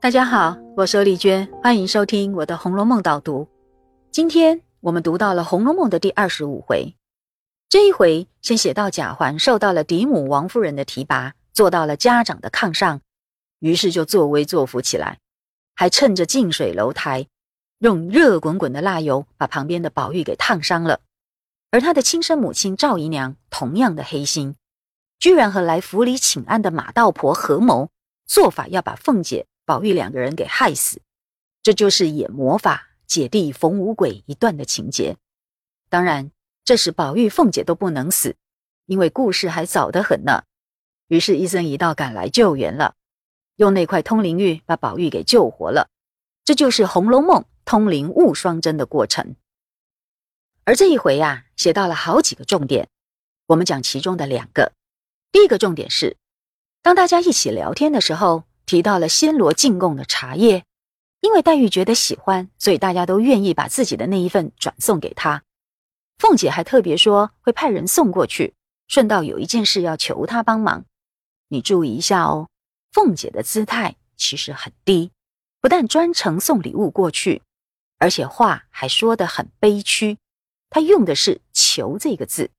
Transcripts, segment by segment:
大家好，我是丽娟，欢迎收听我的《红楼梦》导读。今天我们读到了《红楼梦》的第二十五回，这一回先写到贾环受到了嫡母王夫人的提拔，坐到了家长的炕上，于是就作威作福起来，还趁着近水楼台，用热滚滚的蜡油把旁边的宝玉给烫伤了。而他的亲生母亲赵姨娘同样的黑心，居然和来府里请安的马道婆合谋，做法要把凤姐。宝玉两个人给害死，这就是演魔法姐弟逢五鬼一段的情节。当然，这时宝玉、凤姐都不能死，因为故事还早得很呢。于是，医生一道赶来救援了，用那块通灵玉把宝玉给救活了。这就是《红楼梦》通灵误双针的过程。而这一回呀，写到了好几个重点，我们讲其中的两个。第一个重点是，当大家一起聊天的时候。提到了暹罗进贡的茶叶，因为黛玉觉得喜欢，所以大家都愿意把自己的那一份转送给她。凤姐还特别说会派人送过去，顺道有一件事要求她帮忙。你注意一下哦，凤姐的姿态其实很低，不但专程送礼物过去，而且话还说得很悲屈。她用的是“求”这个字，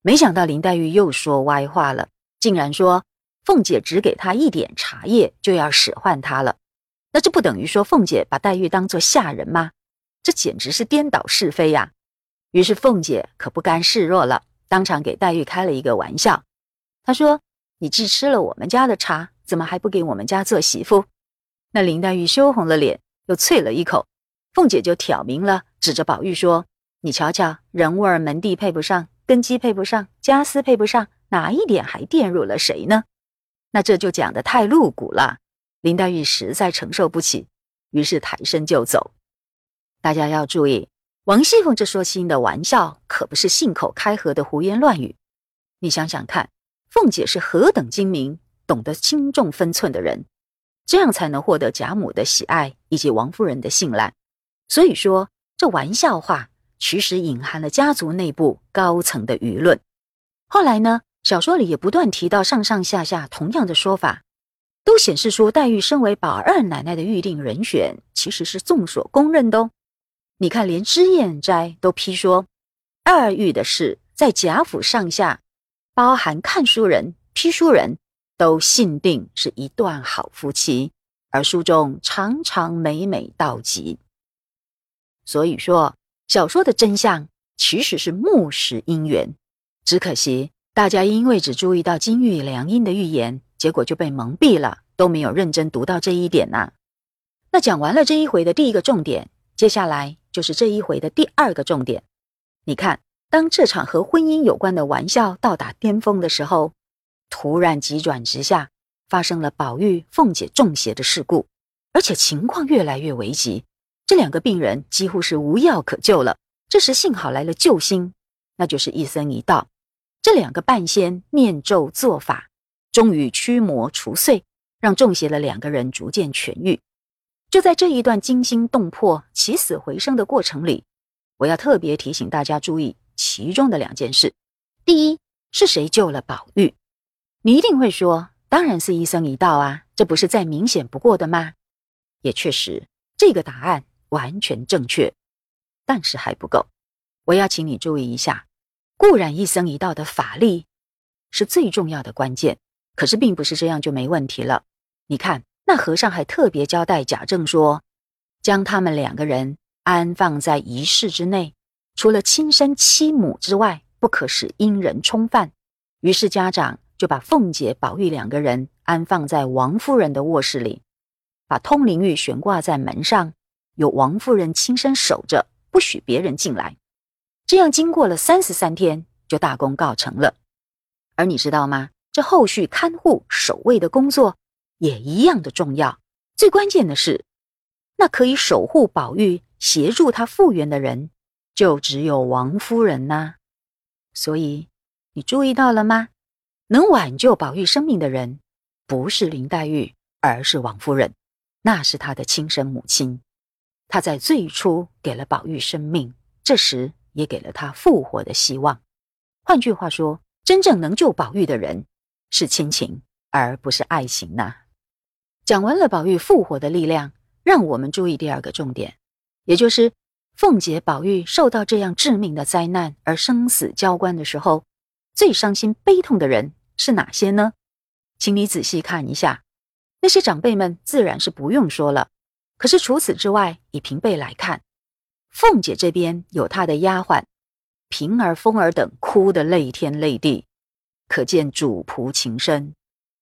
没想到林黛玉又说歪话了，竟然说。凤姐只给他一点茶叶，就要使唤他了，那这不等于说凤姐把黛玉当做下人吗？这简直是颠倒是非呀！于是凤姐可不甘示弱了，当场给黛玉开了一个玩笑。她说：“你既吃了我们家的茶，怎么还不给我们家做媳妇？”那林黛玉羞红了脸，又啐了一口。凤姐就挑明了，指着宝玉说：“你瞧瞧，人物儿门第配不上，根基配不上，家私配不上，哪一点还玷辱了谁呢？”那这就讲的太露骨了，林黛玉实在承受不起，于是抬身就走。大家要注意，王熙凤这说心的玩笑可不是信口开河的胡言乱语。你想想看，凤姐是何等精明、懂得轻重分寸的人，这样才能获得贾母的喜爱以及王夫人的信赖。所以说，这玩笑话其实隐含了家族内部高层的舆论。后来呢？小说里也不断提到上上下下同样的说法，都显示出黛玉身为宝二奶奶的预定人选，其实是众所公认的。哦。你看，连脂砚斋都批说，二玉的事在贾府上下，包含看书人、批书人都信定是一段好夫妻，而书中常常每每道极。所以说，小说的真相其实是木石姻缘，只可惜。大家因为只注意到金玉良姻的预言，结果就被蒙蔽了，都没有认真读到这一点呐。那讲完了这一回的第一个重点，接下来就是这一回的第二个重点。你看，当这场和婚姻有关的玩笑到达巅峰的时候，突然急转直下，发生了宝玉、凤姐中邪的事故，而且情况越来越危急，这两个病人几乎是无药可救了。这时幸好来了救星，那就是一僧一道。这两个半仙念咒做法，终于驱魔除祟，让中邪的两个人逐渐痊愈。就在这一段惊心动魄、起死回生的过程里，我要特别提醒大家注意其中的两件事：第一，是谁救了宝玉？你一定会说，当然是一生一道啊，这不是再明显不过的吗？也确实，这个答案完全正确，但是还不够。我要请你注意一下。固然一僧一道的法力是最重要的关键，可是并不是这样就没问题了。你看，那和尚还特别交代贾政说，将他们两个人安放在仪室之内，除了亲生妻母之外，不可使阴人冲犯。于是家长就把凤姐、宝玉两个人安放在王夫人的卧室里，把通灵玉悬挂在门上，由王夫人亲身守着，不许别人进来。这样经过了三十三天，就大功告成了。而你知道吗？这后续看护守卫的工作也一样的重要。最关键的是，那可以守护宝玉、协助他复原的人，就只有王夫人呐。所以你注意到了吗？能挽救宝玉生命的人，不是林黛玉，而是王夫人。那是她的亲生母亲。她在最初给了宝玉生命，这时。也给了他复活的希望。换句话说，真正能救宝玉的人是亲情，而不是爱情呐。讲完了宝玉复活的力量，让我们注意第二个重点，也就是凤姐、宝玉受到这样致命的灾难而生死交关的时候，最伤心悲痛的人是哪些呢？请你仔细看一下，那些长辈们自然是不用说了。可是除此之外，以平辈来看，凤姐这边有她的丫鬟平儿、凤儿等哭得泪天泪地，可见主仆情深，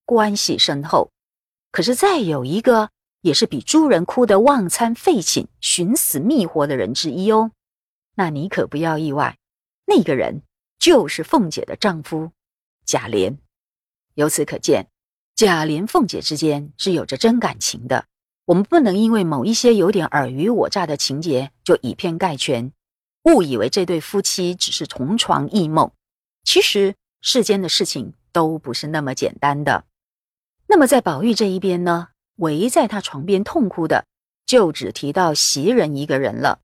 关系深厚。可是再有一个，也是比诸人哭得忘餐废寝、寻死觅活的人之一哦。那你可不要意外，那个人就是凤姐的丈夫贾琏。由此可见，贾琏、凤姐之间是有着真感情的。我们不能因为某一些有点尔虞我诈的情节就以偏概全，误以为这对夫妻只是同床异梦。其实世间的事情都不是那么简单的。那么在宝玉这一边呢，围在他床边痛哭的，就只提到袭人一个人了。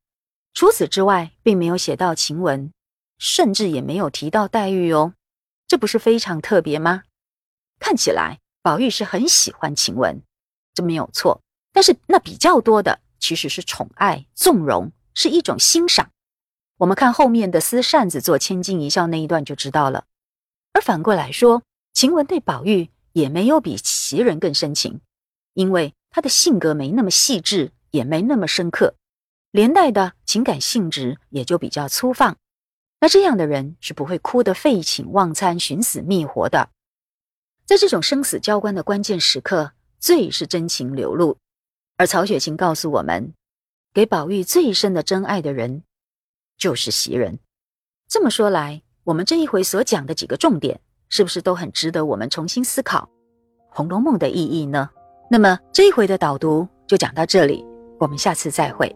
除此之外，并没有写到晴雯，甚至也没有提到黛玉哦。这不是非常特别吗？看起来宝玉是很喜欢晴雯，这没有错。但是那比较多的其实是宠爱、纵容，是一种欣赏。我们看后面的撕扇子做千金一笑那一段就知道了。而反过来说，晴雯对宝玉也没有比袭人更深情，因为她的性格没那么细致，也没那么深刻，连带的情感性质也就比较粗放。那这样的人是不会哭得废寝忘餐、寻死觅活的。在这种生死交关的关键时刻，最是真情流露。而曹雪芹告诉我们，给宝玉最深的真爱的人，就是袭人。这么说来，我们这一回所讲的几个重点，是不是都很值得我们重新思考《红楼梦》的意义呢？那么这一回的导读就讲到这里，我们下次再会。